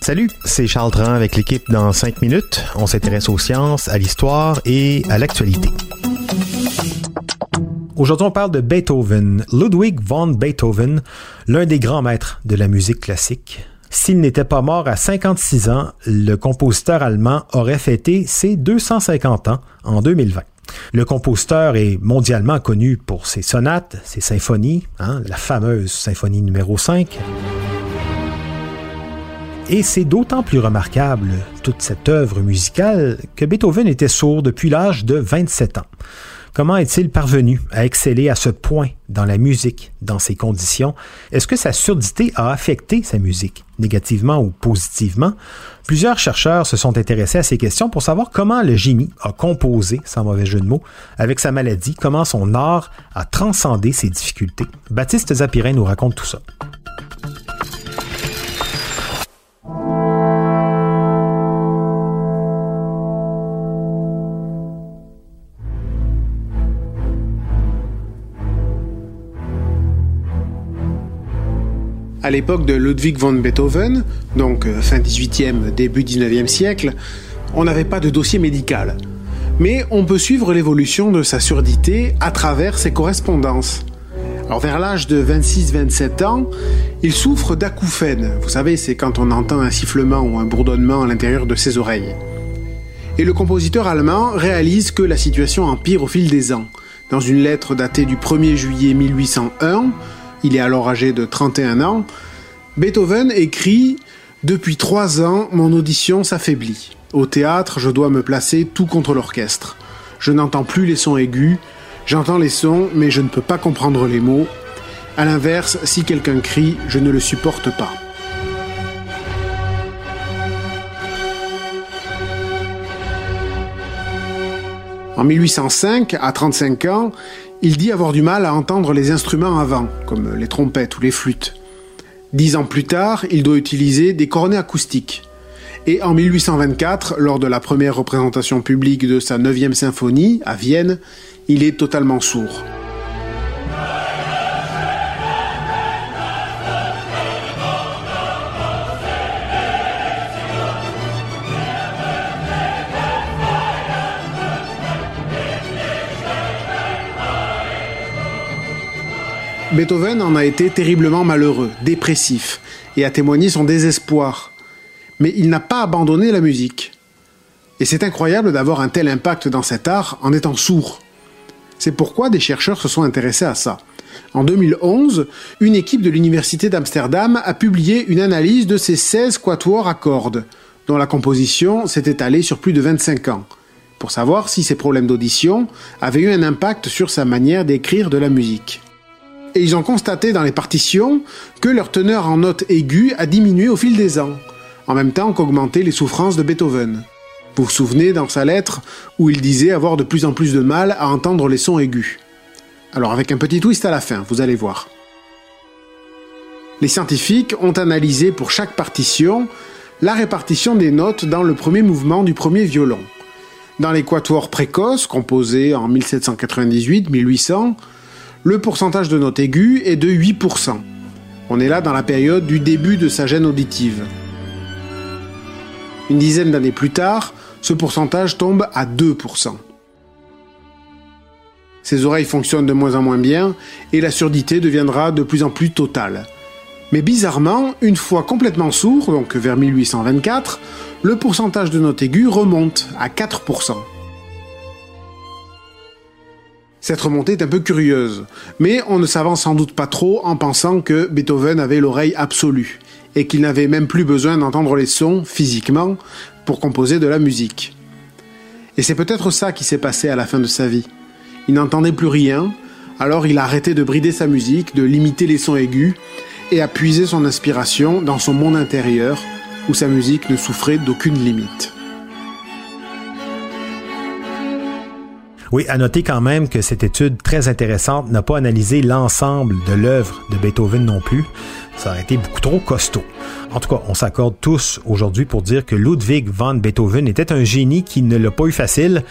Salut, c'est Charles Tran avec l'équipe dans 5 minutes. On s'intéresse aux sciences, à l'histoire et à l'actualité. Aujourd'hui, on parle de Beethoven, Ludwig von Beethoven, l'un des grands maîtres de la musique classique. S'il n'était pas mort à 56 ans, le compositeur allemand aurait fêté ses 250 ans en 2020. Le compositeur est mondialement connu pour ses sonates, ses symphonies, hein, la fameuse symphonie numéro 5. Et c'est d'autant plus remarquable, toute cette œuvre musicale, que Beethoven était sourd depuis l'âge de 27 ans. Comment est-il parvenu à exceller à ce point dans la musique, dans ces conditions? Est-ce que sa surdité a affecté sa musique, négativement ou positivement? Plusieurs chercheurs se sont intéressés à ces questions pour savoir comment le génie a composé, sans mauvais jeu de mots, avec sa maladie, comment son art a transcendé ses difficultés. Baptiste Zapirin nous raconte tout ça. À l'époque de Ludwig von Beethoven, donc euh, fin 18e, début 19e siècle, on n'avait pas de dossier médical. Mais on peut suivre l'évolution de sa surdité à travers ses correspondances. Alors vers l'âge de 26-27 ans, il souffre d'acouphènes. Vous savez, c'est quand on entend un sifflement ou un bourdonnement à l'intérieur de ses oreilles. Et le compositeur allemand réalise que la situation empire au fil des ans. Dans une lettre datée du 1er juillet 1801, il est alors âgé de 31 ans, Beethoven écrit Depuis trois ans, mon audition s'affaiblit. Au théâtre, je dois me placer tout contre l'orchestre. Je n'entends plus les sons aigus, j'entends les sons, mais je ne peux pas comprendre les mots. À l'inverse, si quelqu'un crie, je ne le supporte pas. En 1805, à 35 ans, il dit avoir du mal à entendre les instruments avant, comme les trompettes ou les flûtes. Dix ans plus tard, il doit utiliser des cornets acoustiques. Et en 1824, lors de la première représentation publique de sa 9e symphonie, à Vienne, il est totalement sourd. Beethoven en a été terriblement malheureux, dépressif, et a témoigné son désespoir. Mais il n'a pas abandonné la musique. Et c'est incroyable d'avoir un tel impact dans cet art en étant sourd. C'est pourquoi des chercheurs se sont intéressés à ça. En 2011, une équipe de l'Université d'Amsterdam a publié une analyse de ces 16 quatuors à cordes, dont la composition s'est étalée sur plus de 25 ans, pour savoir si ces problèmes d'audition avaient eu un impact sur sa manière d'écrire de la musique et ils ont constaté dans les partitions que leur teneur en notes aiguës a diminué au fil des ans, en même temps qu'augmentaient les souffrances de Beethoven. Vous vous souvenez dans sa lettre où il disait avoir de plus en plus de mal à entendre les sons aigus. Alors avec un petit twist à la fin, vous allez voir. Les scientifiques ont analysé pour chaque partition la répartition des notes dans le premier mouvement du premier violon. Dans l'équatoire précoce, composé en 1798-1800, le pourcentage de notes aiguës est de 8%. On est là dans la période du début de sa gêne auditive. Une dizaine d'années plus tard, ce pourcentage tombe à 2%. Ses oreilles fonctionnent de moins en moins bien et la surdité deviendra de plus en plus totale. Mais bizarrement, une fois complètement sourd, donc vers 1824, le pourcentage de notes aiguës remonte à 4%. Cette remontée est un peu curieuse, mais on ne s'avance sans doute pas trop en pensant que Beethoven avait l'oreille absolue, et qu'il n'avait même plus besoin d'entendre les sons physiquement pour composer de la musique. Et c'est peut-être ça qui s'est passé à la fin de sa vie. Il n'entendait plus rien, Alors il a arrêté de brider sa musique, de limiter les sons aigus, et a puisé son inspiration dans son monde intérieur, où sa musique ne souffrait d'aucune limite. Oui, à noter quand même que cette étude très intéressante n'a pas analysé l'ensemble de l'œuvre de Beethoven non plus. Ça aurait été beaucoup trop costaud. En tout cas, on s'accorde tous aujourd'hui pour dire que Ludwig van Beethoven était un génie qui ne l'a pas eu facile.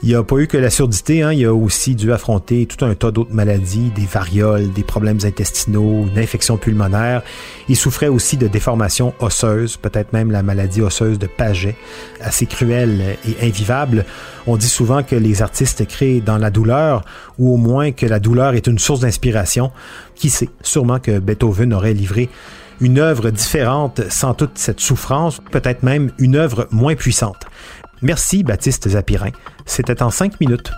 Il n'y a pas eu que la surdité, hein. il a aussi dû affronter tout un tas d'autres maladies, des varioles, des problèmes intestinaux, une infection pulmonaire. Il souffrait aussi de déformations osseuses, peut-être même la maladie osseuse de Paget, assez cruelle et invivable. On dit souvent que les artistes créent dans la douleur, ou au moins que la douleur est une source d'inspiration. Qui sait, sûrement que Beethoven aurait livré une œuvre différente sans toute cette souffrance, peut-être même une œuvre moins puissante. Merci Baptiste Zapirin. C'était en cinq minutes.